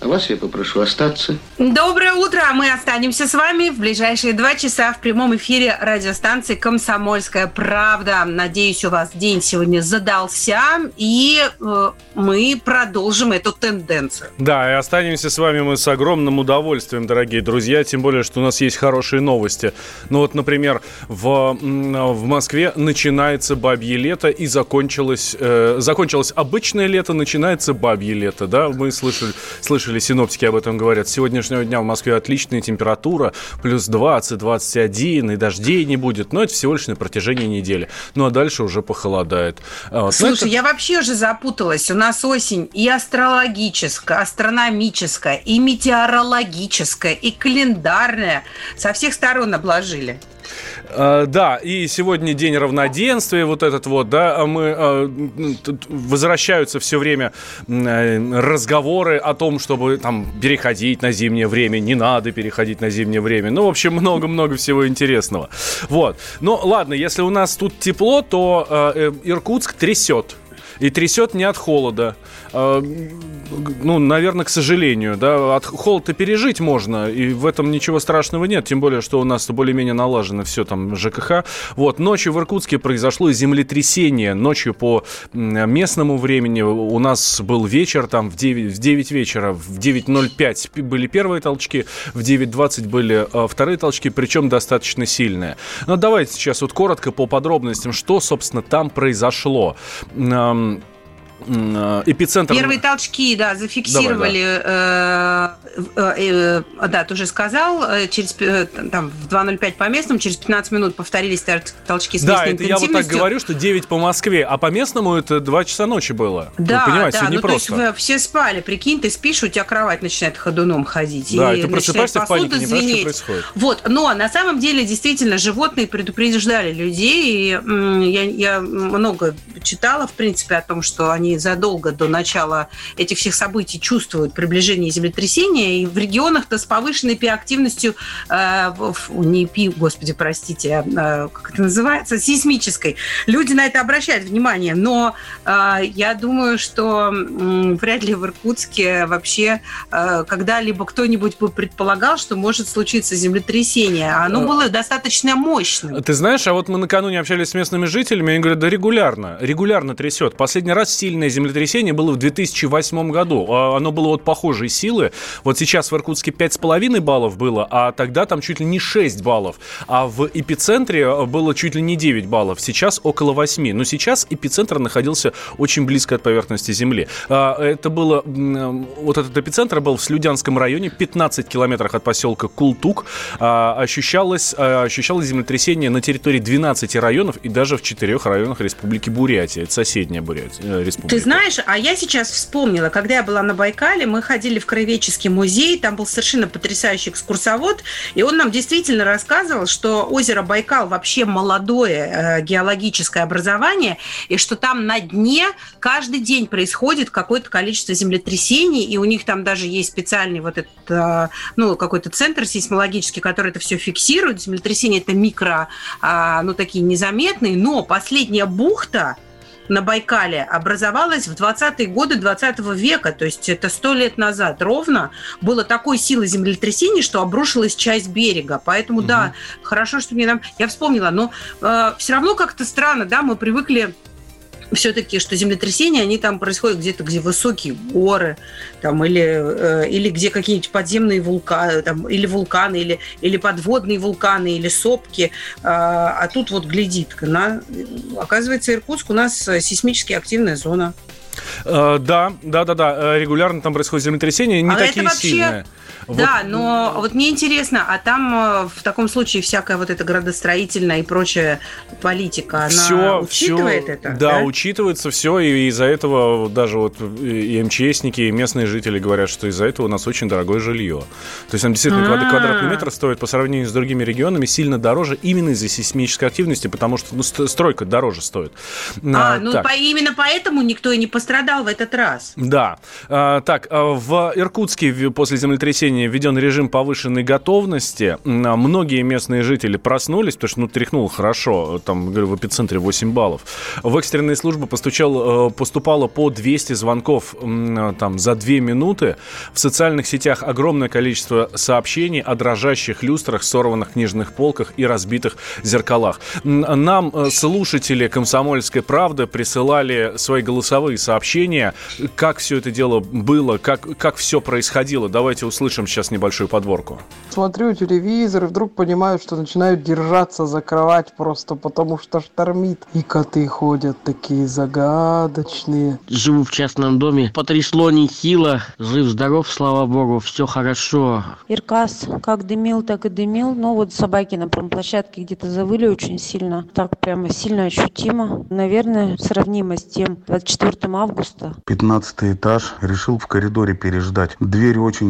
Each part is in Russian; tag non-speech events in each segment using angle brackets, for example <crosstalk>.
А вас я попрошу остаться. Доброе утро! Мы останемся с вами в ближайшие два часа в прямом эфире радиостанции «Комсомольская правда». Надеюсь, у вас день сегодня задался, и э, мы продолжим эту тенденцию. Да, и останемся с вами мы с огромным удовольствием, дорогие друзья, тем более, что у нас есть хорошие новости. Ну вот, например, в, в Москве начинается бабье лето и закончилось, э, закончилось обычное лето, начинается бабье лето, да, мы слышали, слышали, синоптики об этом говорят. С сегодняшнего дня в Москве отличная температура, плюс 20, 21, и дождей не будет, но это всего лишь на протяжении недели. Ну а дальше уже похолодает. А Слушай, это- я вообще уже запуталась. У нас осень и астрологическая, астрономическая, и метеорологическая, и календарная. Со всех сторон обложили. А, Да, и сегодня день равноденствия, вот этот вот, да, а мы а, м, тут возвращаются все время э, разговоры о том, чтобы там переходить на зимнее время, не надо переходить на зимнее время. Ну, в общем, много-много всего интересного. Вот. Ну, ладно, если у нас тут тепло, то э, э, Иркутск трясет. И трясет не от холода. А, Ну, наверное, к сожалению, да. От холода пережить можно, и в этом ничего страшного нет. Тем более, что у нас более-менее налажено все там ЖКХ. Вот, ночью в Иркутске произошло землетрясение. Ночью по местному времени у нас был вечер, там в 9, в 9 вечера, в 9.05 пи- были первые толчки, в 9.20 были э, вторые толчки, причем достаточно сильные. Но давайте сейчас вот коротко по подробностям, что, собственно, там произошло. М, м, э, Эпицентр... Первые толчки, да, зафиксировали, э, э, э, да, ты уже сказал, э, через э, там в 2.05 по местному, через 15 минут повторились тол- толчки с Да, это я вот так говорю, что 9 по Москве, а по местному это 2 часа ночи было. Да, Вы понимаете, да, ну то есть все спали, прикинь, ты спишь, у тебя кровать начинает ходуном ходить. Да, и и ты просыпаешься в панике, не понимаешь, что происходит. Вот, но на самом деле действительно животные предупреждали людей. И, я, я много читала, в принципе, о том, что они задолго до начала этих всех событий чувствуют приближение землетрясения. И в регионах-то с повышенной пи-активностью, э, не пи, господи, простите, а, э, как это называется, сейсмической, люди на это обращают внимание. Но э, я думаю, что м, вряд ли в Иркутске вообще э, когда-либо кто-нибудь бы предполагал, что может случиться землетрясение. А Оно Э, было достаточно мощным. Ты знаешь, а вот мы накануне общались с местными жителями, они говорят, да регулярно, регулярно трясет. Последний раз сильное землетрясение было в 2008 году. А Оно было вот похожей силы. Вот сейчас в Иркутске 5,5 баллов было, а тогда там чуть ли не 6 баллов. А в эпицентре было чуть ли не 9 баллов. Сейчас около 8. Но сейчас эпицентр находился очень близко от поверхности Земли. А, Это было... м, Вот этот эпицентр был в Слюдянском районе, 15 километрах от поселка Култук. А, Ощущалось, а, ощущалось землетрясение на территории 12 районов и даже в 4 районах Республики Бурятия. Это соседняя Бурятия, э, республика. Ты знаешь, а я сейчас вспомнила, когда я была на Байкале, мы ходили в Краеведческий музей, там был совершенно потрясающий экскурсовод, и он нам действительно рассказывал, что озеро Байкал вообще молодое э, геологическое образование, и что там на дне каждый день происходит какое-то количество землетрясений, и у них там даже есть специальный вот этот, э, ну, какой-то центр сейсмологический, который это все фиксирует. Землетрясения это микро, а, ну, такие незаметные, но последняя бухта, на Байкале образовалась в 20-е годы 20 века, то есть это сто лет назад ровно, было такой силы землетрясений, что обрушилась часть берега. Поэтому, да, хорошо, что мне нам... Я вспомнила, но все равно как-то странно, да, мы привыкли все-таки, что землетрясения, они там происходят где-то, где высокие горы, там, или, э, или где какие-нибудь подземные вулканы, там, или вулканы, или, или подводные вулканы, или сопки. А, а тут вот глядит, на, оказывается, Иркутск у нас э, сейсмически активная зона. Э, Да, да, да, да. Регулярно там происходит землетрясение, не А это такие вообще- сильные. Да, вот... но вот мне интересно, а там э, в таком случае всякая вот эта градостроительная и прочая политика, она все, учитывает все, это? Да, да, учитывается все, и из-за этого даже вот и МЧСники, и местные жители говорят, что из-за этого у нас очень дорогое жилье. То есть там действительно А-а-а. квадратный метр стоит по сравнению с другими регионами сильно дороже именно из-за сейсмической активности, потому что ну, стройка дороже стоит. А, а ну по, именно поэтому никто и не пострадал в этот раз. Да. А, так, а, в Иркутске после землетрясения введен режим повышенной готовности. Многие местные жители проснулись, потому что ну, тряхнуло хорошо, там, говорю, в эпицентре 8 баллов. В экстренные службы постучал, э, поступало по 200 звонков там, за 2 минуты. В социальных сетях огромное количество сообщений о дрожащих люстрах, сорванных книжных полках и разбитых зеркалах. Нам э, слушатели «Комсомольской правды» присылали свои голосовые сообщения, как все это дело было, как, как все происходило. Давайте услышим сейчас небольшую подборку. Смотрю телевизор и вдруг понимаю, что начинают держаться за кровать просто потому, что штормит. И коты ходят такие загадочные. Живу в частном доме. Потрясло нехило. Жив-здоров, слава богу, все хорошо. Иркас как дымил, так и дымил. Но вот собаки на промплощадке где-то завыли очень сильно. Так прямо сильно ощутимо. Наверное, сравнимо с тем 24 августа. 15 этаж. Решил в коридоре переждать. Дверь очень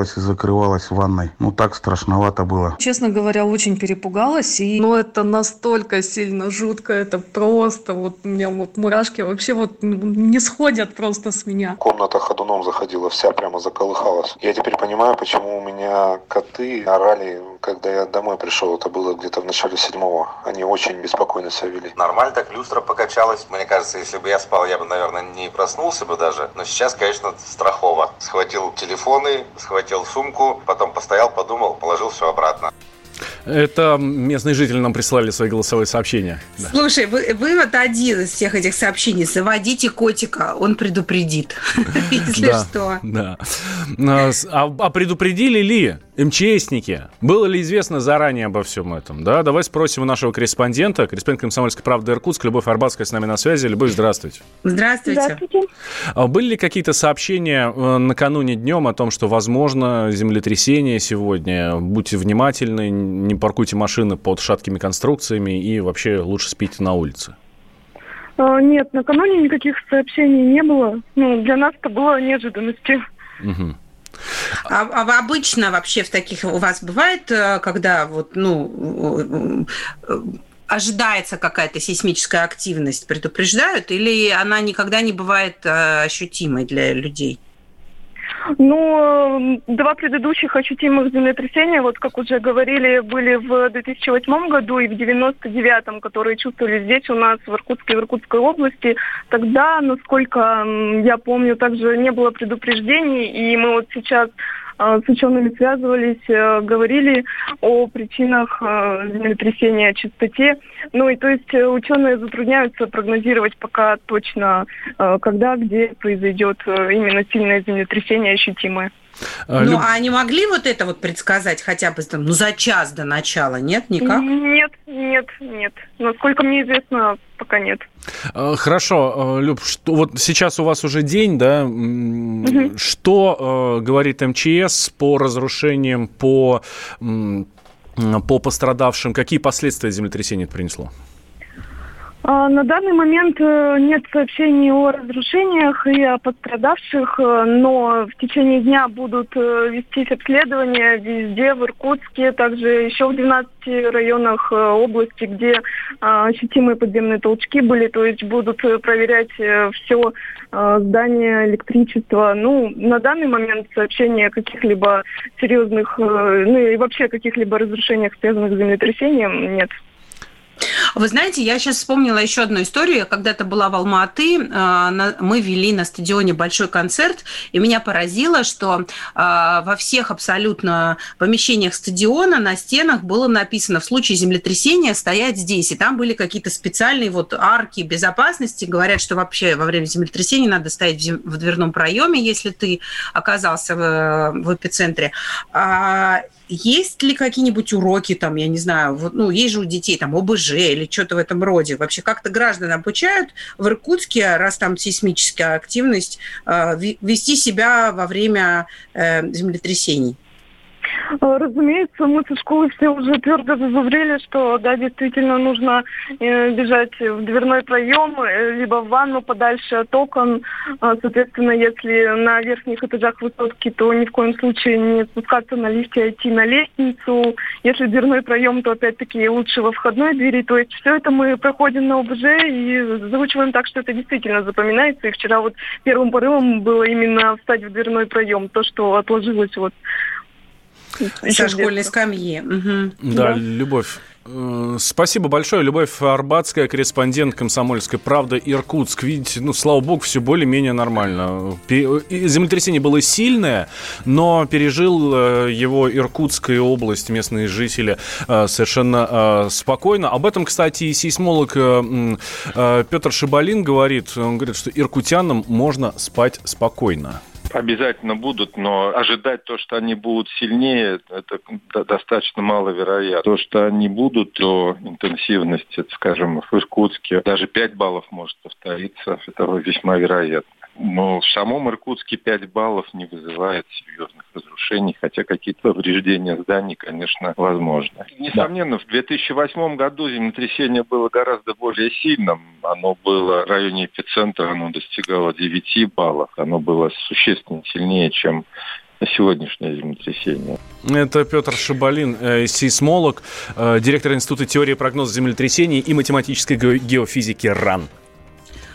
открывалась и закрывалась в ванной. Ну так страшновато было. Честно говоря, очень перепугалась. И... Ну это настолько сильно жутко. Это просто вот у меня вот мурашки вообще вот не сходят просто с меня. Комната ходуном заходила, вся прямо заколыхалась. Я теперь понимаю, почему у меня коты орали когда я домой пришел, это было где-то в начале седьмого, они очень беспокойно себя вели. Нормально так люстра покачалась. Мне кажется, если бы я спал, я бы, наверное, не проснулся бы даже. Но сейчас, конечно, страхово. Схватил телефоны, схватил сумку, потом постоял, подумал, положил все обратно. Это местные жители нам прислали свои голосовые сообщения. Слушай, вы, вы вот один из всех этих сообщений. Заводите котика, он предупредит, <laughs> если что. Да. А, а предупредили ли МЧСники? Было ли известно заранее обо всем этом? Да, давай спросим у нашего корреспондента, корреспондент «Комсомольской правды» Иркутск, Любовь Арбатская с нами на связи. Любовь, здравствуйте. Здравствуйте. Здравствуйте. А были ли какие-то сообщения э, накануне днем о том, что возможно землетрясение сегодня? Будьте внимательны, не паркуйте машины под шаткими конструкциями и вообще лучше спите на улице. А, нет, накануне никаких сообщений не было. Ну, для нас это было неожиданностью. Угу. А, а обычно вообще в таких у вас бывает, э, когда вот, ну, э, ожидается какая-то сейсмическая активность, предупреждают, или она никогда не бывает э, ощутимой для людей? Ну, два предыдущих ощутимых землетрясения, вот как уже говорили, были в 2008 году и в 99-м, которые чувствовали здесь у нас, в Иркутске, в Иркутской области. Тогда, насколько я помню, также не было предупреждений, и мы вот сейчас с учеными связывались, э, говорили о причинах э, землетрясения, частоте. Ну и то есть э, ученые затрудняются прогнозировать пока точно, когда, где произойдет именно сильное землетрясение ощутимое. А, ну, Люб... а они могли вот это вот предсказать хотя бы там, ну, за час до начала? Нет, никак? Нет, нет, нет. Насколько мне известно, пока нет. А, хорошо, а, Люб, что, вот сейчас у вас уже день, да? Угу. Что э, говорит МЧС по разрушениям, по, по пострадавшим? Какие последствия землетрясения это принесло? А, на данный момент э, нет сообщений о разрушениях и о пострадавших, э, но в течение дня будут э, вестись обследования везде, в Иркутске, также еще в 12 районах области, где ощутимые подземные толчки были, то есть будут проверять все здание, электричество. Ну, на данный момент сообщения о каких-либо серьезных, ну и вообще каких-либо разрушениях, связанных с землетрясением, нет. Вы знаете, я сейчас вспомнила еще одну историю. Я когда-то была в Алма-Аты, а, мы вели на стадионе большой концерт, и меня поразило, что а, во всех абсолютно помещениях стадиона на стенах было написано в случае землетрясения стоять здесь. И там были какие-то специальные вот арки безопасности. Говорят, что вообще во время землетрясения надо стоять в дверном проеме, если ты оказался в, в эпицентре. Есть ли какие-нибудь уроки там, я не знаю, вот, ну, есть же у детей там ОБЖ или что-то в этом роде? Вообще как-то граждан обучают в Иркутске, раз там сейсмическая активность, э, вести себя во время э, землетрясений? Э, разумеется, мы со школы все уже твердо зазубрили, что да, действительно нужно э, бежать в дверной проем, э, либо в ванну подальше от окон. А, соответственно, если на верхних этажах высотки, то ни в коем случае не спускаться на лифте, а идти на лестницу. Если дверной проем, то опять-таки лучше во входной двери. То есть все это мы проходим на ОБЖ и заучиваем так, что это действительно запоминается. И вчера вот первым порывом было именно встать в дверной проем, то, что отложилось вот со школьной скамьи. Угу. Да, да, Любовь. Э, спасибо большое. Любовь Арбатская, корреспондент «Комсомольской правды» Иркутск. Видите, ну, слава богу, все более-менее нормально. Землетрясение было сильное, но пережил э, его Иркутская область, местные жители э, совершенно спокойно. Об этом, кстати, и сейсмолог Петр Шибалин говорит. Он говорит, что иркутянам можно спать спокойно. Обязательно будут, но ожидать то, что они будут сильнее, это достаточно маловероятно. То, что они будут, то интенсивность, это, скажем, в Иркутске даже 5 баллов может повториться, это весьма вероятно. Но в самом Иркутске 5 баллов не вызывает серьезных разрушений, хотя какие-то повреждения зданий, конечно, возможны. Несомненно, в 2008 году землетрясение было гораздо более сильным. Оно было в районе эпицентра, оно достигало 9 баллов. Оно было существенно сильнее, чем сегодняшнее землетрясение. Это Петр Шабалин, э, сейсмолог, э, директор Института теории прогноза землетрясений и математической геофизики РАН.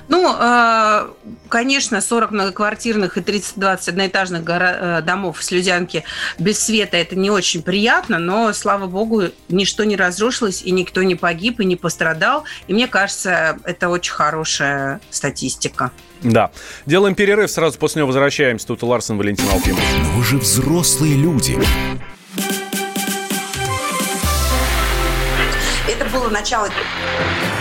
Ну, а, конечно, 40 многоквартирных и 30-20 одноэтажных э, домов в Слюдянке без света – это не очень приятно, но, слава богу, ничто не разрушилось, и никто не погиб, и не пострадал. И мне кажется, это очень хорошая статистика. Да. Делаем перерыв, сразу после него возвращаемся. Тут Ларсен Валентин Алфимов. Но вы же взрослые люди. Это было начало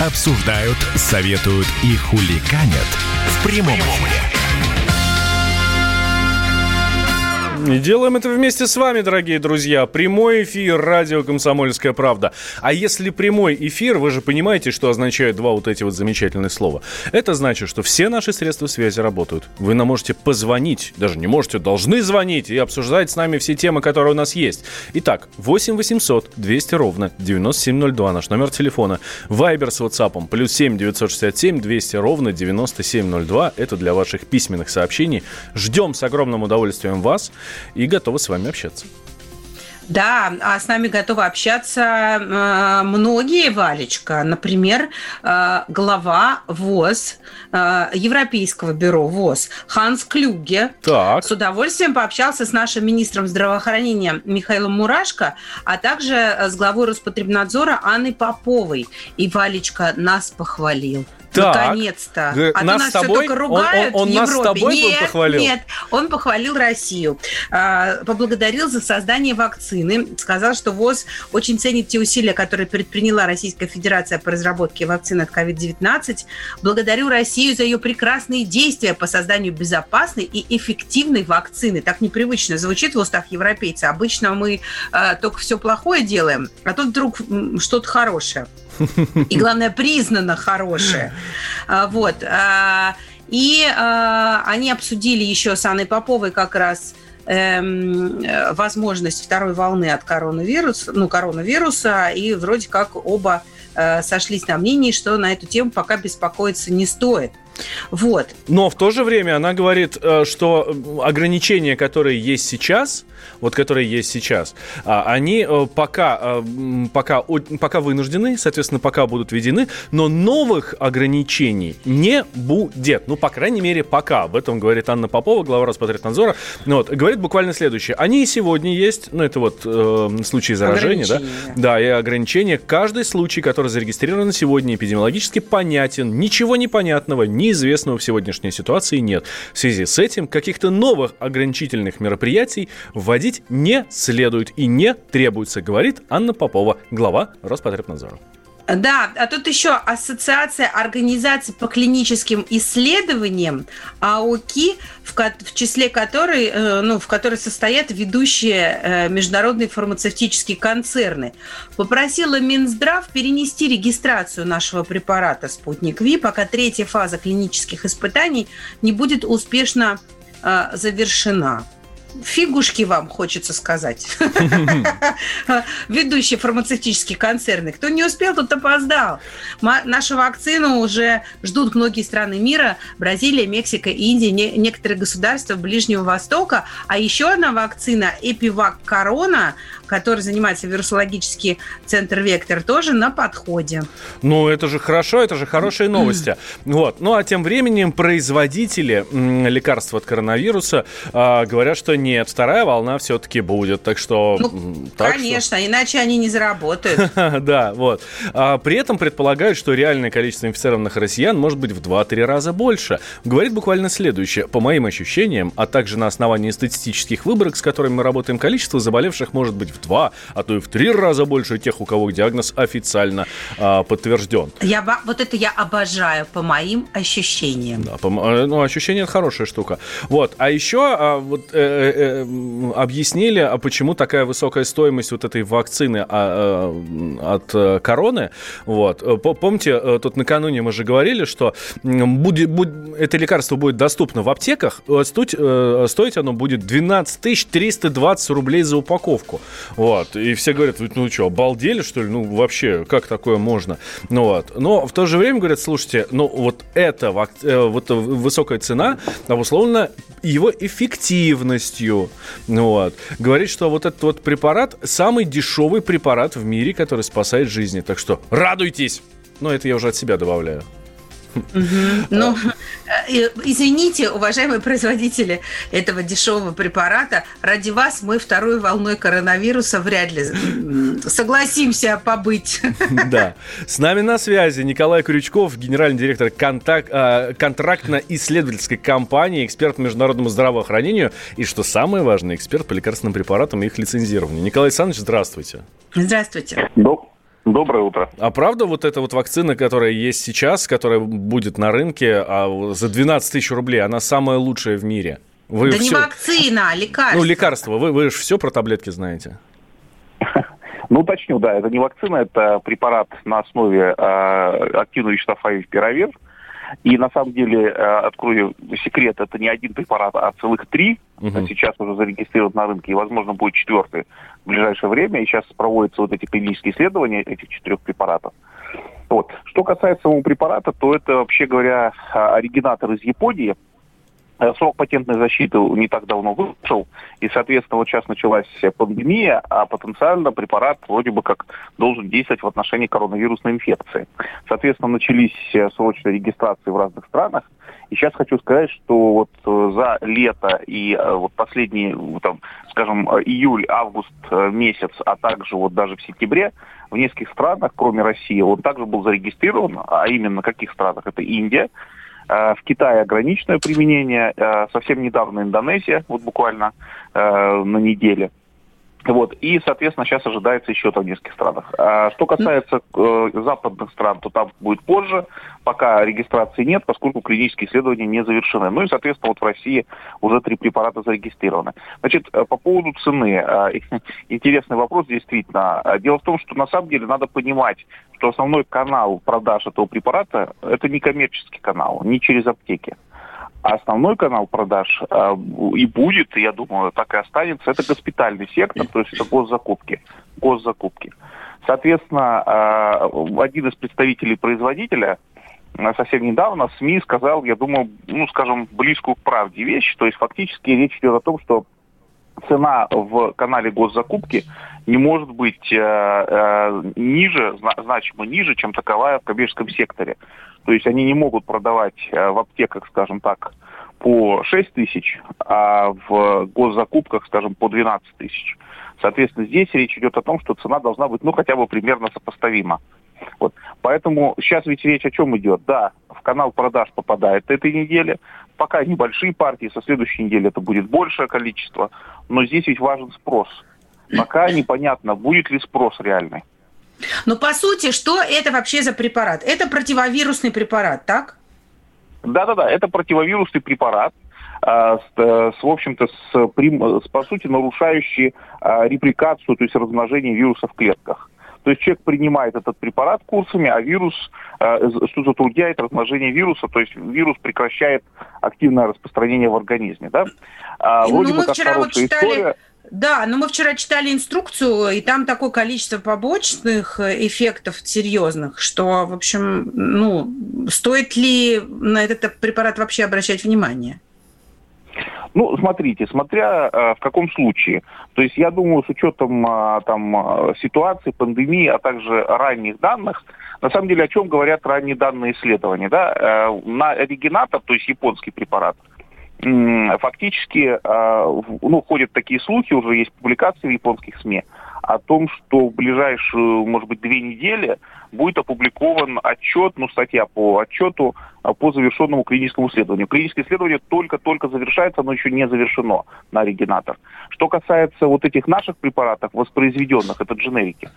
обсуждают, советуют и хуликанят в прямом эфире. И делаем это вместе с вами, дорогие друзья. Прямой эфир радио «Комсомольская правда». А если прямой эфир, вы же понимаете, что означают два вот эти вот замечательные слова. Это значит, что все наши средства связи работают. Вы нам можете позвонить, даже не можете, должны звонить и обсуждать с нами все темы, которые у нас есть. Итак, 8 800 200 ровно 9702, наш номер телефона. Вайбер с WhatsApp, плюс 7 967 200 ровно 9702. Это для ваших письменных сообщений. Ждем с огромным удовольствием вас и готовы с вами общаться. Да, а с нами готовы общаться э, многие, Валечка. Например, э, глава ВОЗ, э, Европейского бюро ВОЗ Ханс Клюге так. с удовольствием пообщался с нашим министром здравоохранения Михаилом Мурашко, а также с главой Роспотребнадзора Анной Поповой. И Валечка нас похвалил. Наконец-то. А нас, нас тобой? все только ругают он, он, он в Европе. Нас с тобой нет, похвалил? Нет, он похвалил Россию. А, поблагодарил за создание вакцины. Сказал, что ВОЗ очень ценит те усилия, которые предприняла Российская Федерация по разработке вакцины от COVID-19. Благодарю Россию за ее прекрасные действия по созданию безопасной и эффективной вакцины. Так непривычно звучит в устах европейца. Обычно мы а, только все плохое делаем, а тут вдруг что-то хорошее. И, главное, признано хорошее. А, вот. А, и а, они обсудили еще с Анной Поповой как раз эм, возможность второй волны от коронавируса, ну, коронавируса, и вроде как оба э, сошлись на мнении, что на эту тему пока беспокоиться не стоит. Вот. Но в то же время она говорит, э, что ограничения, которые есть сейчас, вот которые есть сейчас, а, они э, пока, э, пока, пока вынуждены, соответственно, пока будут введены, но новых ограничений не будет. Ну, по крайней мере, пока. Об этом говорит Анна Попова, глава Роспотребнадзора. Ну, вот, говорит буквально следующее. Они и сегодня есть, ну, это вот э, случаи заражения, да? Да, и ограничения. Каждый случай, который зарегистрирован сегодня, эпидемиологически понятен. Ничего непонятного, неизвестного в сегодняшней ситуации нет. В связи с этим каких-то новых ограничительных мероприятий вводить не следует и не требуется, говорит Анна Попова, глава Роспотребнадзора. Да, а тут еще Ассоциация организаций по клиническим исследованиям, АОКИ, в, в числе которой, э, ну, в которой состоят ведущие э, международные фармацевтические концерны, попросила Минздрав перенести регистрацию нашего препарата «Спутник Ви», пока третья фаза клинических испытаний не будет успешно э, завершена фигушки вам, хочется сказать. <laughs> Ведущие фармацевтические концерны. Кто не успел, тот опоздал. Нашу вакцину уже ждут многие страны мира. Бразилия, Мексика, Индия, некоторые государства Ближнего Востока. А еще одна вакцина, Эпивак Корона, который занимается вирусологический центр Вектор, тоже на подходе. Ну, это же хорошо, это же хорошие новости. <clears throat> Вот. Ну, а тем временем производители лекарств от коронавируса э, говорят, что нет, вторая волна все-таки будет. Так что... Ну, так конечно, что... иначе они не заработают. <laughs> Да, вот. А при этом предполагают, что реальное количество инфицированных россиян может быть в 2-3 раза больше. Говорит буквально следующее. По моим ощущениям, а также на основании статистических выборок, с которыми мы работаем, количество заболевших может быть в два, а то и в три раза больше тех, у кого диагноз официально а, подтвержден. Я, вот это я обожаю по моим ощущениям. Да, по, э, ну, ощущение это хорошая штука. Вот, а еще а, вот, э, э, э, объяснили, а почему такая высокая стоимость вот этой вакцины а, а, от э, короны. Вот, помните, тут накануне мы же говорили, что будет, будет, это лекарство будет доступно в аптеках, стоить, стоить оно будет 12 320 рублей за упаковку. Вот. И все говорят, ну что, обалдели, что ли? Ну, вообще, как такое можно? Ну, вот. Но в то же время говорят, слушайте, ну, вот эта э, вот высокая цена обусловлена его эффективностью. Ну, вот. Говорит, что вот этот вот препарат самый дешевый препарат в мире, который спасает жизни. Так что радуйтесь! Но это я уже от себя добавляю. Ну, э, извините, уважаемые производители этого дешевого препарата, ради вас мы второй волной коронавируса вряд ли согласимся побыть. <laughs> Да. С нами на связи Николай Крючков, генеральный директор э, контрактно-исследовательской компании, эксперт по международному здравоохранению и, что самое важное, эксперт по лекарственным препаратам и их лицензированию. Николай Александрович, здравствуйте. Здравствуйте. Доброе утро. А правда вот эта вот вакцина, которая есть сейчас, которая будет на рынке а за 12 тысяч рублей, она самая лучшая в мире? Вы да все... не вакцина, а лекарство. Ну, лекарство. Вы, вы же все про таблетки знаете. <laughs> Ну, уточню, да, это не вакцина, это препарат на основе э, активного вещества фавипиравир. И на самом деле, э, открою секрет, это не один препарат, а целых три. Угу. Сейчас уже зарегистрирован на рынке, и, возможно, будет четвертый в ближайшее время. И сейчас проводятся вот эти клинические исследования этих четырех препаратов. Вот. Что касается самого препарата, то это, вообще говоря, оригинатор из Японии – срок патентной защиты не так давно вышел, и, соответственно, вот сейчас началась пандемия, а потенциально препарат вроде бы как должен действовать в отношении коронавирусной инфекции. Соответственно, начались э, срочные регистрации в разных странах, и сейчас хочу сказать, что вот э, за лето и вот последний, там, скажем, июль, август месяц, а также вот даже в сентябре, в нескольких странах, кроме России, он также был зарегистрирован, а именно в каких странах? Это Индия, Э, в Китае ограниченное применение, э, совсем недавно Индонезия, вот буквально э, на неделе. Вот. И, соответственно, сейчас ожидается еще там в нескольких странах. А что касается э, западных стран, то там будет позже, пока регистрации нет, поскольку клинические исследования не завершены. Ну и, соответственно, вот в России уже три препарата зарегистрированы. Значит, э, по поводу цены. Э, <laughs> интересный вопрос, действительно. Дело в том, что на самом деле надо понимать, что основной канал продаж этого препарата – это не коммерческий канал, не через аптеки. А основной канал продаж э, и будет, я думаю, так и останется, это госпитальный сектор, то есть это госзакупки. госзакупки. Соответственно, э, один из представителей производителя совсем недавно в СМИ сказал, я думаю, ну, скажем, близкую к правде вещь, то есть фактически речь идет о том, что цена в канале госзакупки не может быть э, э, ниже, зна- значимо ниже, чем таковая в коммерческом секторе. То есть они не могут продавать э, в аптеках, скажем так, по 6 тысяч, а в госзакупках, скажем, по 12 тысяч. Соответственно, здесь речь идет о том, что цена должна быть, ну, хотя бы примерно сопоставима. Вот. Поэтому сейчас ведь речь о чем идет? Да, в канал продаж попадает этой неделе. Пока небольшие партии, со следующей недели это будет большее количество. Но здесь ведь важен спрос. Пока непонятно, будет ли спрос реальный. Но по сути, что это вообще за препарат? Это противовирусный препарат, так? Да-да-да, это противовирусный препарат, а, с, э, с, в общем-то, с, с, по сути, нарушающий а, репликацию, то есть размножение вируса в клетках. То есть человек принимает этот препарат курсами, а вирус, э, что затрудняет размножение вируса, то есть вирус прекращает активное распространение в организме. Да? А, ну, вроде бы мы как вчера вот читали, история. да, но мы вчера читали инструкцию, и там такое количество побочных э, эффектов серьезных, что, в общем, ну, стоит ли на этот препарат вообще обращать внимание? Ну, смотрите, смотря э, в каком случае. То есть я думаю, с учетом э, там э, ситуации, пандемии, а также ранних данных, на самом деле о чем говорят ранние данные исследования, да? Э, на оригинатор, то есть японский препарат, фактически, э, ну, ходят такие слухи, уже есть публикации в японских СМИ, о том, что в ближайшую, может быть, две недели будет опубликован отчет, ну, статья по отчету а, по завершенному клиническому исследованию. Клиническое исследование только-только завершается, но еще не завершено на оригинатор. Что касается вот этих наших препаратов, воспроизведенных, это дженерики,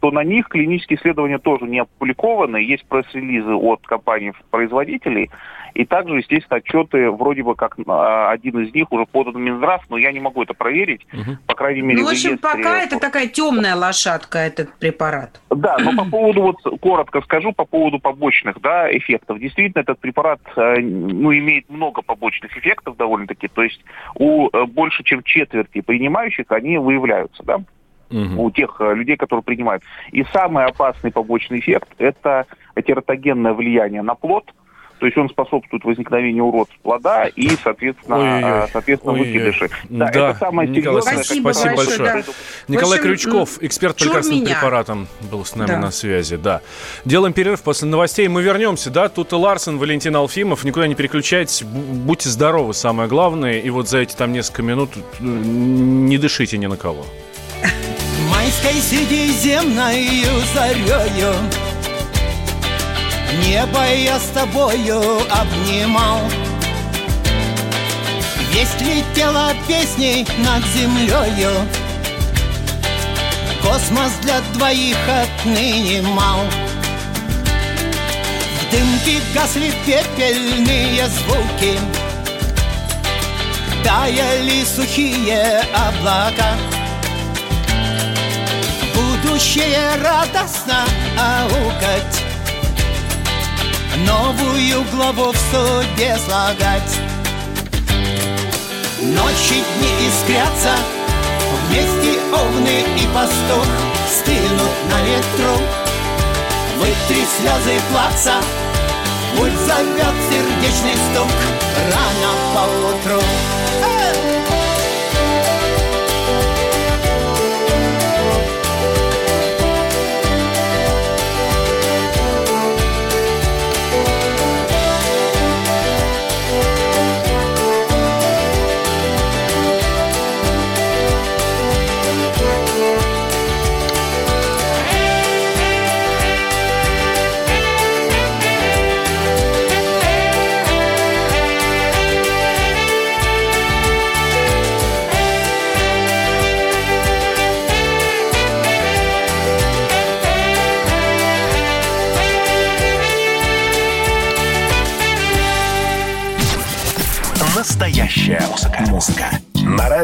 то на них клинические исследования тоже не опубликованы. Есть пресс-релизы от компаний-производителей, и также, естественно, отчеты, вроде бы как а, один из них уже подан в Минздрав, но я не могу это проверить. По крайней мере, Ну, в общем, пока это такая темная лошадка, этот препарат. да, но по поводу, вот коротко скажу, по поводу побочных да, эффектов. Действительно, этот препарат э, ну, имеет много побочных эффектов довольно-таки. То есть у э, больше чем четверти принимающих они выявляются, да, у тех э, людей, которые принимают. И самый опасный побочный эффект – это тератогенное влияние на плод, то есть он способствует возникновению уродств плода и, соответственно, Ой-ой-ой. э, соответственно Ой-ой-ой. выкидыши. Да, Да, это самое Николай, серьезное. Спасибо спасибо большое, большое. да. Николай общем, Крючков, эксперт по лекарственным меня. препаратам, был с нами Да. на связи. Да. Делаем перерыв после новостей. Мы вернемся. Да, тут и Ларсен, Валентин Алфимов. Никуда не переключайтесь. Бу- Будьте здоровы, самое главное. И вот за эти там несколько минут э, не дышите ни на кого. Майской средиземною зарею Небо я с тобою обнимал. Весть летела песней над землею Космос для двоих отныне мал В дымке гасли пепельные звуки. Таяли сухие облака. Будущее радостно аукать Новую главу в судьбе слагать. Ночи дни искрятся Вместе овны и пастух Стынут на ветру. Вытри слезы плаца Пульс зовет сердечный стук. Рано поутру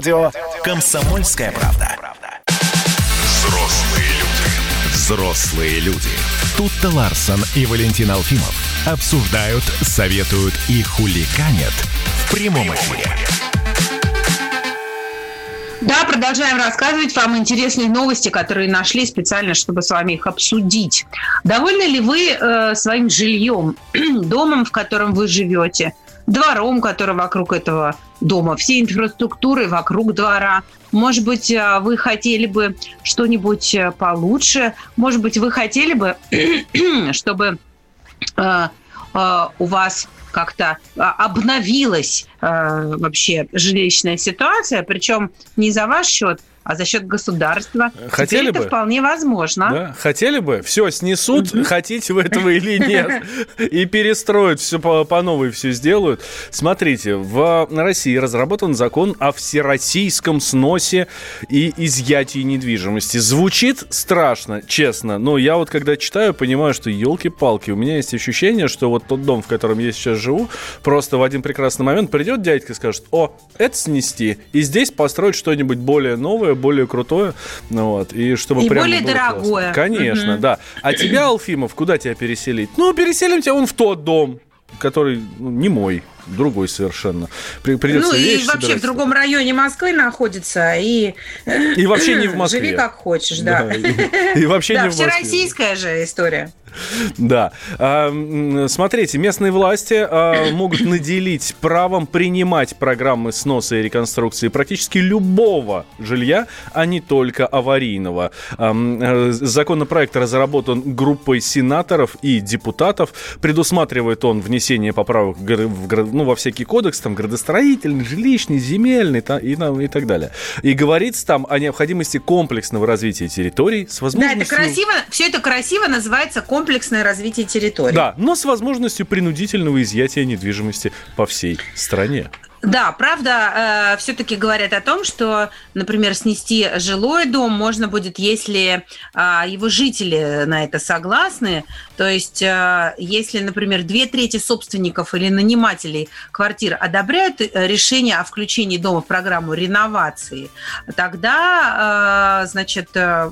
радио «Комсомольская правда». Взрослые люди. Взрослые люди. Тут-то Ларсон и Валентин Алфимов обсуждают, советуют и хуликанят в прямом эфире. Да, продолжаем рассказывать вам интересные новости, которые нашли специально, чтобы с вами их обсудить. Довольны ли вы э, своим жильем, <clears throat> домом, в котором вы живете, двором, который вокруг этого дома, всей инфраструктуры вокруг двора. Может быть, э, вы хотели бы что-нибудь э, получше. Может быть, вы хотели бы, <clears throat> чтобы э, э, у вас как-то а, обновилась э, вообще жилищная ситуация, причем не за ваш счет, а за счет государства. Хотели Теперь бы? это вполне возможно. Да? Хотели бы? Все, снесут, хотите вы этого или нет. <laughs> И перестроят все по, по новой, все сделают. Смотрите, в России разработан закон о всероссийском сносе и изъятии недвижимости. Звучит страшно, честно, но я вот когда читаю, понимаю, что елки-палки, у меня есть ощущение, что вот тот дом, в котором я сейчас живу, просто в один прекрасный момент придет дядька и скажет, о, это снести, и здесь построить что-нибудь более новое, более крутое, ну вот, и чтобы И прямо более было классно. дорогое. Конечно, Мгм. да. А тебя, Алфимов, куда тебя переселить? Ну, переселим тебя вон в тот дом, который ну, не мой, другой совершенно. При- Придется ну и вообще собирать. в другом районе Москвы находится, и... И вообще не <clears throat> в Москве. Живи как хочешь, да. Да, и- и вообще <laughs> Да, не в Москве. всероссийская же история. Да. А, Смотрите, местные власти а, могут наделить правом принимать программы сноса и реконструкции практически любого жилья, а не только аварийного. А, э, Законопроект разработан группой сенаторов и депутатов. Предусматривает он внесение поправок в ну, во всякий кодекс, там, градостроительный, жилищный, земельный та- и, там, и так далее. И говорится там о необходимости комплексного развития территорий с Да, возможностью... это красиво, все это красиво называется комплексное развитие территории. Да, но с возможностью принудительного изъятия недвижимости по всей стране. Да, правда, все-таки говорят о том, что, например, снести жилой дом можно будет, если а, его жители на это согласны. То есть, а, если, например, две трети собственников или нанимателей квартир одобряют э, решение о включении дома в программу реновации, тогда, а, значит, э,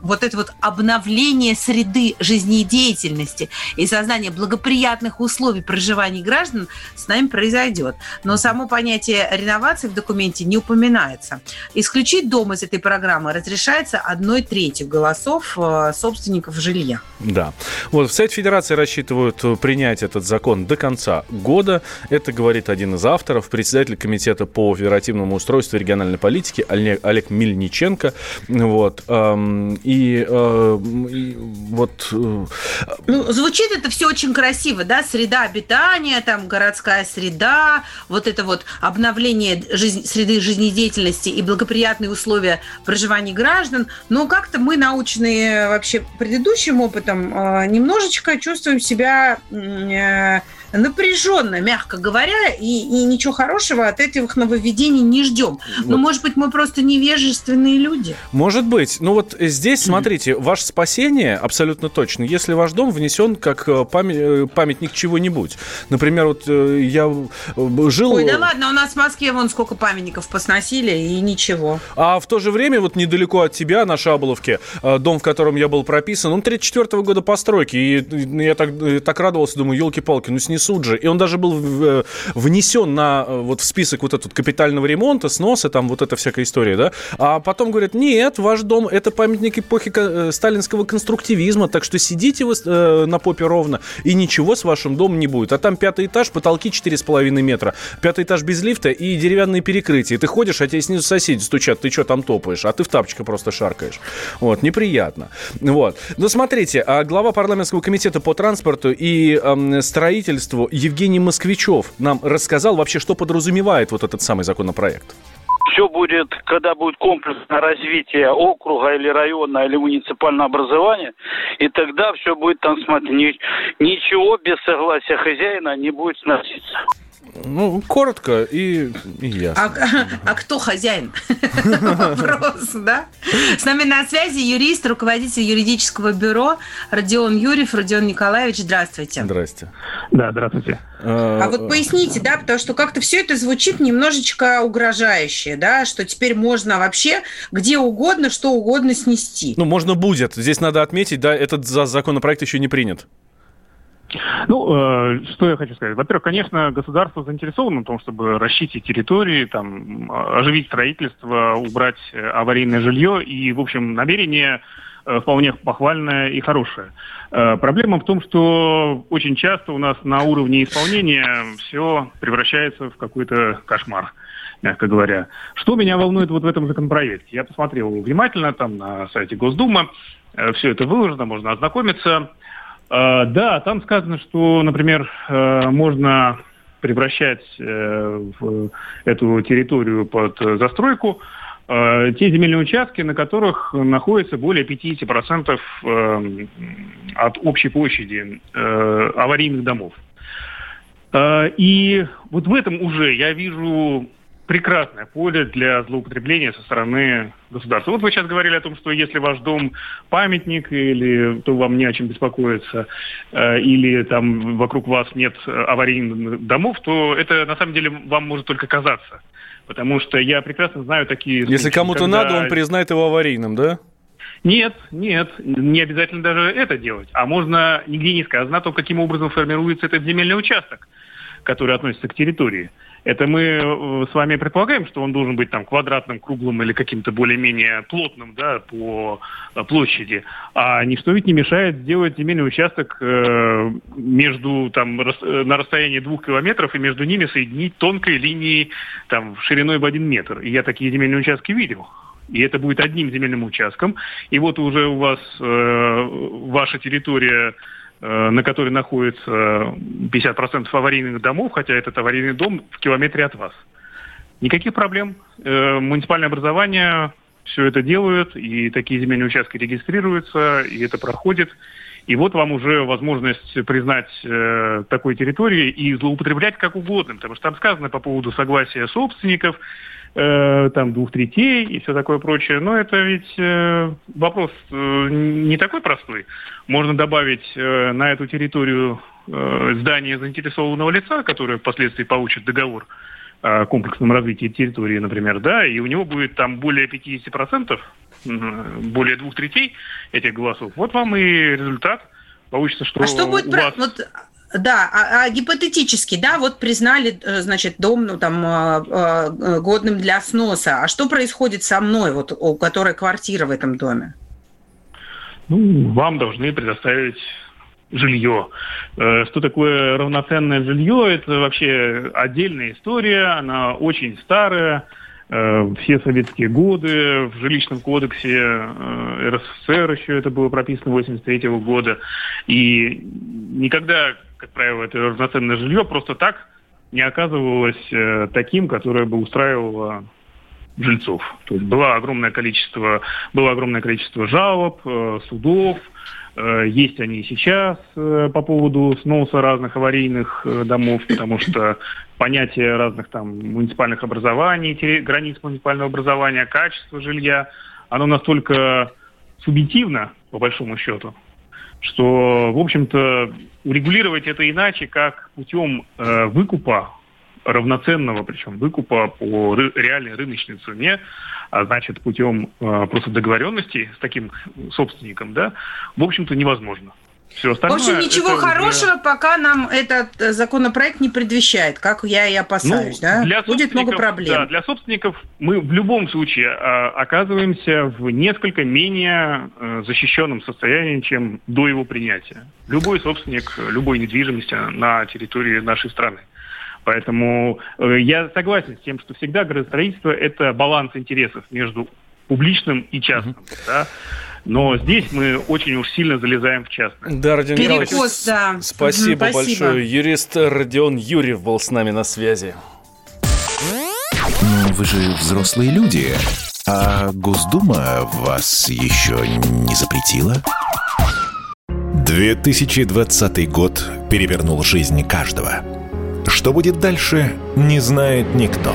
вот это вот обновление среды жизнедеятельности и создание благоприятных условий проживания граждан с нами произойдет. Но само понятие реновации в документе не упоминается. Исключить дом из этой программы разрешается одной третью голосов э, собственников жилья. Да. Вот в Совет Федерации рассчитывают э, принять этот закон до конца года. Это говорит один из авторов, председатель комитета по федеративному устройству и региональной политике Олег, Олег Мельниченко. Вот. Эм, И, э, и вот... Ну, звучит это все очень красиво, да, среда обитания, там городская среда, вот это вот обновление жизнь- среды жизнедеятельности и благоприятные условия проживания граждан. Но как-то мы, научные вообще предыдущим опытом, э, немножечко чувствуем себя э, напряженно, мягко говоря, и, и ничего хорошего от этих нововведений не ждем. Но, Вот. может быть, мы просто невежественные люди. Может быть. Ну вот здесь, смотрите, ваше спасение абсолютно точно, если ваш дом внесен как э, памя- э, памятник чего-нибудь. Например, вот э, я жил... Ой, да ладно, у нас в Москве вон сколько памятников посносили, и ничего. А в то же время, вот недалеко от тебя, на Шаболовке, дом, в котором я был прописан, он 34 года постройки. И я так, так радовался, думаю, елки-палки, ну снесут же. И он даже был внесен на, э, вот в список вот этот капитального ремонта, сноса, там вот эта всякая история, да. А потом говорят, нет, ваш дом это памятник эпохи э, сталинского конструктивизма, так что сидите вы э, на попе ровно, и ничего с вашим домом не будет. А там пятый этаж, потолки 4,5 метра, пятый этаж без лифта и деревянные перекрытия. Ты ходишь, а тебе снизу соседи стучат, ты что там топаешь, а ты в тапочках просто шаркаешь. Вот, неприятно. Вот. Но смотрите, а глава парламентского комитета по транспорту и эм, строительству Евгений Москвичев нам рассказал вообще, что подразумевает вот этот самый законопроект. Все будет, когда будет комплексное развитие округа или района или муниципального образования, и тогда все будет там, смотри, ни- ничего без согласия хозяина не будет сноситься. Ну, коротко и, и ясно. А, <laughs> а кто хозяин? <laughs> Вопрос, да? С нами на связи юрист, руководитель юридического бюро Родион Юрьев. Родион Николаевич, здравствуйте. Здрасте. Да, здравствуйте. А вот поясните, да, потому что как-то все это звучит немножечко угрожающе, да, что теперь можно вообще где угодно, что угодно снести. Ну, можно будет. Здесь надо отметить, да, этот за- законопроект еще не принят. Ну, э, что я хочу сказать. Во-первых, конечно, государство заинтересовано в том, чтобы расчистить территории, там, оживить строительство, убрать э, аварийное жилье. И, в общем, намерение э, вполне похвальное и хорошее. Э, проблема в том, что очень часто у нас на уровне исполнения все превращается в какой-то кошмар мягко говоря. Что меня волнует вот в этом законопроекте? Я посмотрел внимательно там на сайте Госдумы, э, все это выложено, можно ознакомиться. Э, да, там сказано, что, например, э, можно превращать в эту территорию под застройку те земельные участки, на которых находится более 50% от общей площади аварийных домов. И вот в этом уже я вижу прекрасное поле для злоупотребления со стороны государства. Вот вы сейчас говорили о том, что если ваш дом памятник, или то вам не о чем беспокоиться, э, или там вокруг вас нет аварийных домов, то это на самом деле вам может только казаться. Потому что я прекрасно знаю такие... Если кому-то когда... надо, он признает его аварийным, да? Нет, нет, не обязательно даже это делать. А можно, нигде не сказано, то каким образом формируется этот земельный участок, который относится к территории. Это мы э, с вами предполагаем, что он должен быть там квадратным, круглым или каким-то более-менее плотным да, по э, площади. А ничто ведь не мешает сделать земельный участок э, между, там, на расстоянии двух километров и между ними соединить тонкой линией там, шириной в один метр. И я такие земельные участки видел. И это будет одним земельным участком. И вот уже у вас э, ваша территория на которой находится 50% аварийных домов, хотя этот аварийный дом в километре от вас. Никаких проблем. Э, муниципальное образование все это делают, и такие земельные участки регистрируются, и это проходит. И вот вам уже возможность признать э, такой территории и злоупотреблять как угодно, потому что там сказано по поводу согласия собственников, э, там двух третей и все такое прочее. Но это ведь э, вопрос э, не такой простой. Можно добавить э, на эту территорию э, здание заинтересованного лица, которое впоследствии получит договор о комплексном развитии территории, например, да, и у него будет там более 50%, более двух третей этих голосов. Вот вам и результат. Получится, что а что будет у вас... вот да, а, а гипотетически, да, вот признали, э, значит, дом, ну, там, а, а, годным для сноса. А что происходит со мной, вот, у которой квартира в этом доме? Ну, вам должны предоставить жилье. Э, что такое равноценное жилье? Это вообще отдельная история, она очень старая. Э, все советские годы, в жилищном кодексе РСФСР еще это было прописано 83 года. И никогда как правило, это равноценное жилье просто так не оказывалось э, таким, которое бы устраивало жильцов. То есть было огромное количество, было огромное количество жалоб, э, судов, э, есть они и сейчас э, по поводу сноса разных аварийных э, домов, потому что понятие разных там муниципальных образований, границ муниципального образования, качество жилья, оно настолько субъективно, по большому счету, что, в общем-то, урегулировать это иначе, как путем э, выкупа равноценного, причем выкупа по ры- реальной рыночной цене, а значит путем э, просто договоренности с таким собственником, да, в общем-то невозможно. Все остальное, в общем, ничего хорошего, уже... пока нам этот э, законопроект не предвещает, как я и опасаюсь, ну, да? Для Будет много проблем. Да, для собственников мы в любом случае э, оказываемся в несколько менее э, защищенном состоянии, чем до его принятия. Любой собственник любой недвижимости на территории нашей страны. Поэтому э, я согласен с тем, что всегда градостроительство – это баланс интересов между публичным и частным. Uh-huh. Да? Но здесь мы очень уж сильно залезаем в частное. Да, Родион Перекос, да. Спасибо, угу, спасибо большое. Юрист Родион Юрьев был с нами на связи. Ну, вы же взрослые люди. А Госдума вас еще не запретила? 2020 год перевернул жизнь каждого. Что будет дальше, не знает никто.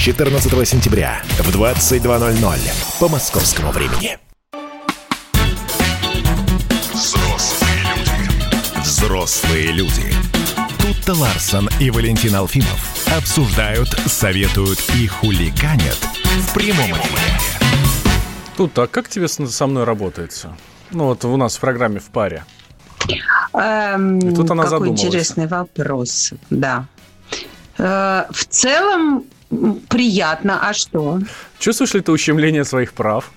14 сентября в 22.00 по московскому времени. Взрослые люди. Взрослые люди. Тут Ларсон и Валентин Алфимов обсуждают, советуют и хулиганят в прямом эфире. Тут, а как тебе со мной работается? Ну вот у нас в программе в паре. Эм, и тут она какой задумалась. интересный вопрос, да. Э, в целом приятно, а что? Чувствуешь ли ты ущемление своих прав?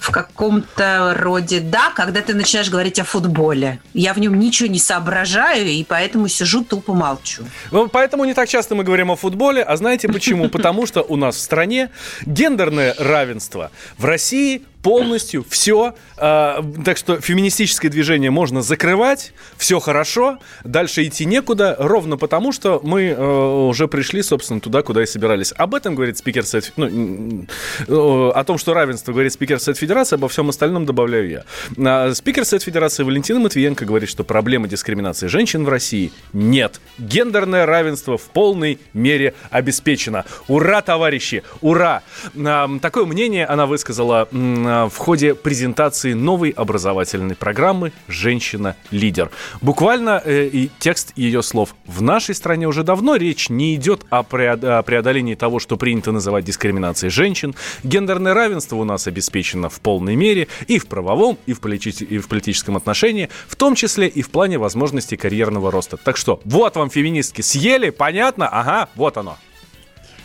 В каком-то роде да, когда ты начинаешь говорить о футболе. Я в нем ничего не соображаю, и поэтому сижу тупо молчу. Ну, поэтому не так часто мы говорим о футболе. А знаете почему? <laughs> Потому что у нас в стране гендерное равенство. В России полностью все. так что феминистическое движение можно закрывать. Все хорошо. Дальше идти некуда. Ровно потому, что мы э, уже пришли, собственно, туда, куда и собирались. Об этом говорит спикер Совет... ну, э, о том, что равенство говорит спикер Совет Федерации, обо всем остальном добавляю я. А Спикер Совет Федерации Валентина Матвиенко говорит, что проблемы дискриминации женщин в России нет. Гендерное равенство в полной мере обеспечено. Ура, товарищи! Ура! А, Такое мнение она высказала а, в ходе презентации новой образовательной программы «Женщина-лидер». Буквально э, и текст ее слов. В нашей стране уже давно речь не идет о преод- о преодолении того, что принято называть дискриминацией женщин. Гендерное равенство у нас обеспечено в полной мере и в правовом, и в, полити- и в политическом отношении, в том числе и в плане возможностей карьерного роста. Так что, вот вам феминистки съели, понятно? Ага, вот оно.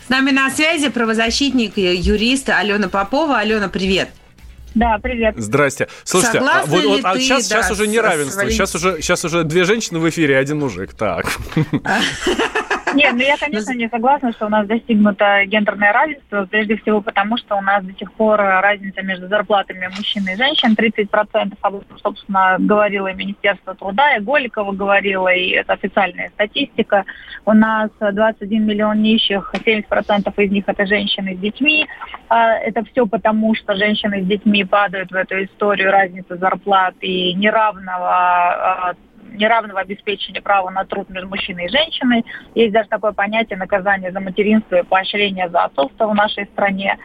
С нами на связи правозащитник, и юрист Алена Попова. Алена, привет. Да, привет. Здрасте. Слушайте, а, вот, вот, а ты, сейчас, да, сейчас уже с- не с равенство. Валентиной? Сейчас уже, сейчас уже две женщины в эфире, один мужик. Так. Нет, ну я, конечно, не согласна, что у нас достигнуто гендерное равенство, прежде всего потому, что у нас до сих пор разница между зарплатами мужчин и женщин 30%, об этом, собственно, говорило и Министерство труда, и Голикова говорила, и это официальная статистика. У нас 21 миллион нищих, 70% из них это женщины с детьми. А Это все потому, что женщины с детьми падают в эту историю разницы зарплат и неравного а, неравного обеспечения права на труд между мужчиной и женщиной. Есть даже такое понятие наказание за материнство и поощрение за отцовство в нашей стране.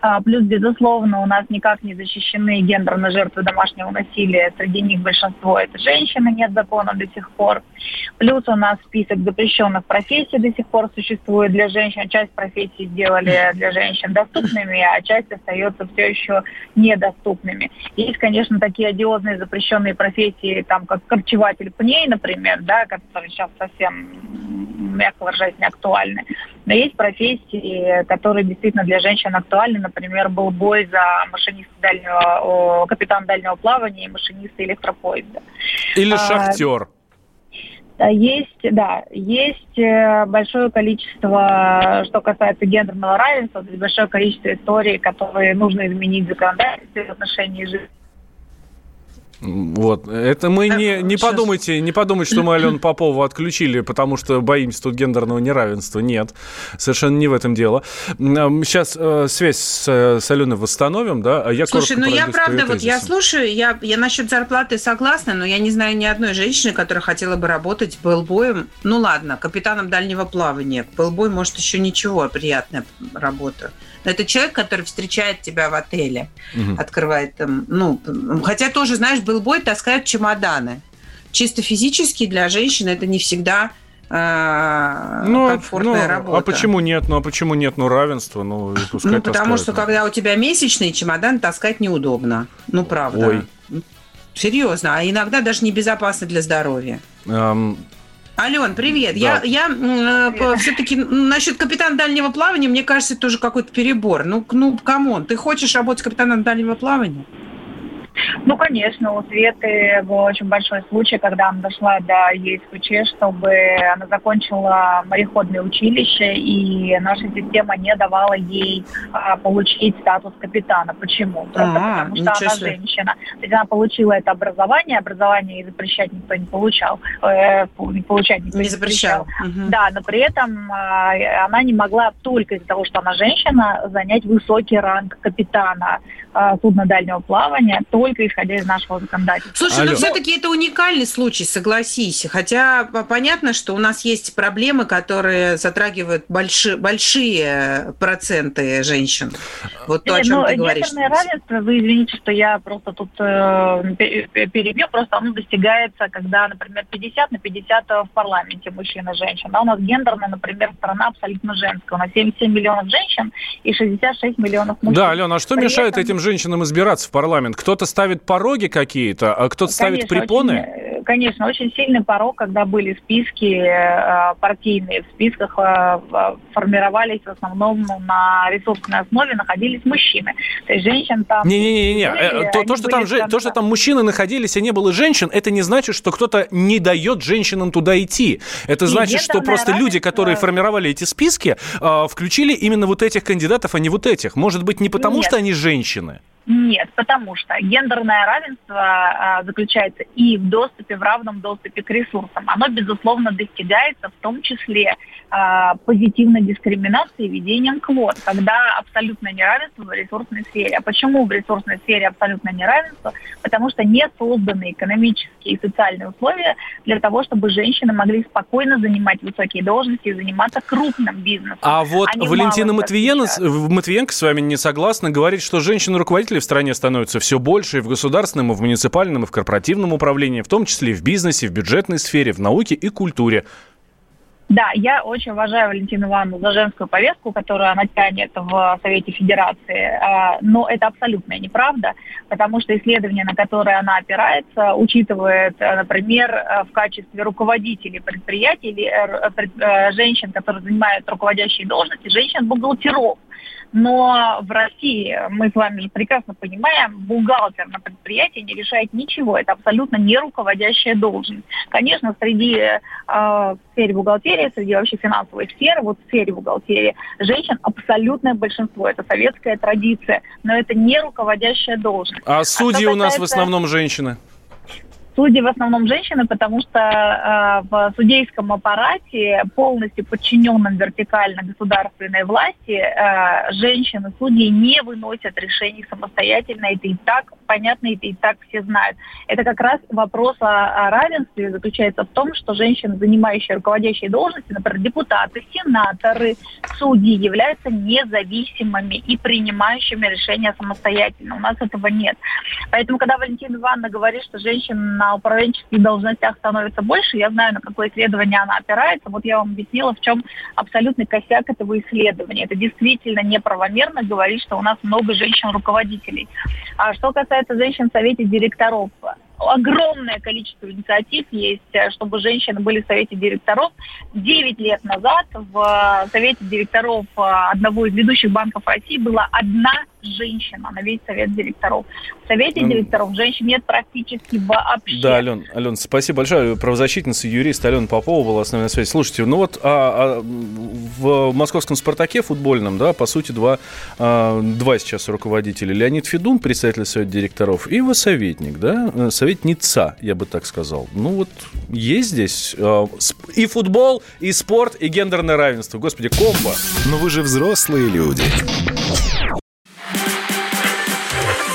А, Плюс, безусловно, у нас никак не защищены гендерные жертвы домашнего насилия. Среди них большинство это женщины, нет закона до сих пор. Плюс у нас список запрещенных профессий до сих пор существует для женщин. Часть профессий сделали для женщин доступными, а часть остается все еще недоступными. Есть, конечно, такие одиозные запрещенные профессии, там, как корчеватель пней, например, да, которые сейчас совсем, мягко выражаясь, не актуальны. Но есть профессии, которые действительно для женщин актуальны. Например, был бой за машиниста дальнего, капитан дальнего плавания и машиниста электропоезда. Или А, шахтер. Есть, да, есть э, большое количество, что касается гендерного равенства, то есть большое количество историй, которые нужно изменить в законодательстве в отношении жизни. Вот. Это мы не, не подумайте, не подумайте, что мы Алену Попову отключили, потому что боимся тут гендерного неравенства. Нет, совершенно не в этом дело. Сейчас связь с, э, с Аленой восстановим, да? А я Слушай, ну я правда, вот я слушаю, я, я насчет зарплаты согласна, но я не знаю ни одной женщины, которая хотела бы работать пэлбоем. Ну ладно, капитаном дальнего плавания. Пэлбой, может, еще ничего, приятная работа. Но это человек, который встречает тебя в отеле, Мгм. открывает там, ну, хотя тоже, знаешь, пэлбой таскают чемоданы. Чисто физически для женщины это не всегда э, Ну, комфортная ну, работа. А почему нет? Ну, а почему нет? Ну, равенство, ну, пускай Ну, потому таскают. что когда у тебя месячный чемодан, таскать неудобно. Ну, правда. Ой. Серьезно, а иногда даже небезопасно для здоровья. Эм, Ален, привет. Да. Я, я все-таки насчет капитана дальнего плавания, мне кажется, это тоже какой-то перебор. Ну, ну, come on, ты хочешь работать капитаном дальнего плавания? Ну, конечно, у Светы был очень большой случай, когда она дошла до ЕСПЧ, чтобы она закончила мореходное училище, и наша система не давала ей а, получить статус капитана. Почему? Просто А, потому что она себе. женщина. То есть она получила это образование, образование и запрещать никто не получал. Э, не получать никто Не запрещал. Да, но при этом а, она не могла только из-за того, что она женщина, занять высокий ранг капитана а, судна дальнего плавания, только только исходя из нашего законодательства. Слушай, Алло. ну все-таки это уникальный случай, согласись. Хотя понятно, что у нас есть проблемы, которые затрагивают большие, большие проценты женщин. Вот то, о чем ну, ты говоришь. равенство, вы извините, что я просто тут э, перебью, просто оно достигается, когда, например, 50 на 50 в парламенте мужчин и женщин. Да, у нас гендерная, например, страна абсолютно женская. У нас 77 миллионов женщин и 66 миллионов мужчин. Да, Алена, а что При мешает этом... этим женщинам избираться в парламент? Кто-то ставит пороги какие-то, а кто-то ставит препоны? Очень конечно, очень сильный порог, когда были списки э, партийные, в списках э, формировались в основном на ресурсной основе, находились мужчины. То есть женщин там... Не-не-не, э, то, то, что там, же, то, что там мужчины находились, и не было женщин, это не значит, что кто-то не дает женщинам туда идти. Это значит, что просто равенство... люди, которые формировали эти списки, включили именно вот этих кандидатов, а не вот этих. Может быть, не потому, Нет. что они женщины? Нет, потому что гендерное равенство а, заключается и в доступе, в равном доступе к ресурсам. Оно, безусловно, достигается в том числе а, позитивной дискриминацией ведением квот, когда абсолютное неравенство в ресурсной сфере. А почему в ресурсной сфере абсолютное неравенство? Потому что не созданы экономические и социальные условия для того, чтобы женщины могли спокойно занимать высокие должности и заниматься крупным бизнесом. А вот а Валентина Матвиенко, Матвиенко с вами не согласна, говорит, что женщины-руководители руководителей в стране становится все больше и в государственном, и в муниципальном, и в корпоративном управлении, в том числе и в бизнесе, в бюджетной сфере, в науке и культуре. Да, я очень уважаю Валентину Ивановну за женскую повестку, которую она тянет в Совете Федерации, а, но это абсолютная неправда, потому что исследование, на которое она опирается, учитывает, например, в качестве руководителей предприятий э, э, женщин, которые занимают руководящие должности, женщин-бухгалтеров. Но в России, мы с вами же прекрасно понимаем, бухгалтер на предприятии не решает ничего. Это абсолютно не руководящая должность. Конечно, среди э, в сфере бухгалтерии, среди вообще финансовой сферы, вот в сфере бухгалтерии, женщин абсолютное большинство. Это советская традиция, но это не руководящая должность. А судьи а у нас в основном женщины? Судьи в основном женщины, потому что э, в судейском аппарате, полностью подчиненном вертикально государственной власти, э, женщины, судьи не выносят решений самостоятельно. Это и так понятно, это и так все знают. Это как раз вопрос о, о равенстве заключается в том, что женщины, занимающие руководящие должности, например, депутаты, сенаторы, судьи, являются независимыми и принимающими решения самостоятельно. У нас этого нет. Поэтому, когда Валентина Ивановна говорит, что женщин на управленческих должностях становится больше, я знаю, на какое исследование она опирается. Вот я вам объяснила, в чем абсолютный косяк этого исследования. Это действительно неправомерно говорить, что у нас много женщин-руководителей. А что касается женщин в совете директоров, огромное количество инициатив есть, э, чтобы женщины были в совете директоров. Девять лет назад в совете директоров э, одного из ведущих банков России была одна женщина на весь совет директоров. В совете mm. директоров женщин нет практически вообще. Да, Ален, Ален, спасибо большое. Правозащитница, юрист Алена Попова была с нами на связи. Слушайте, ну вот а, а, в московском «Спартаке» футбольном, да, по сути, два, а, два сейчас руководителя. Леонид Федун, председатель совета директоров, и его советник, да, э, советница, я бы так сказал. Ну вот есть здесь а, и футбол, и спорт, и гендерное равенство. Господи, комбо. Но вы же взрослые люди.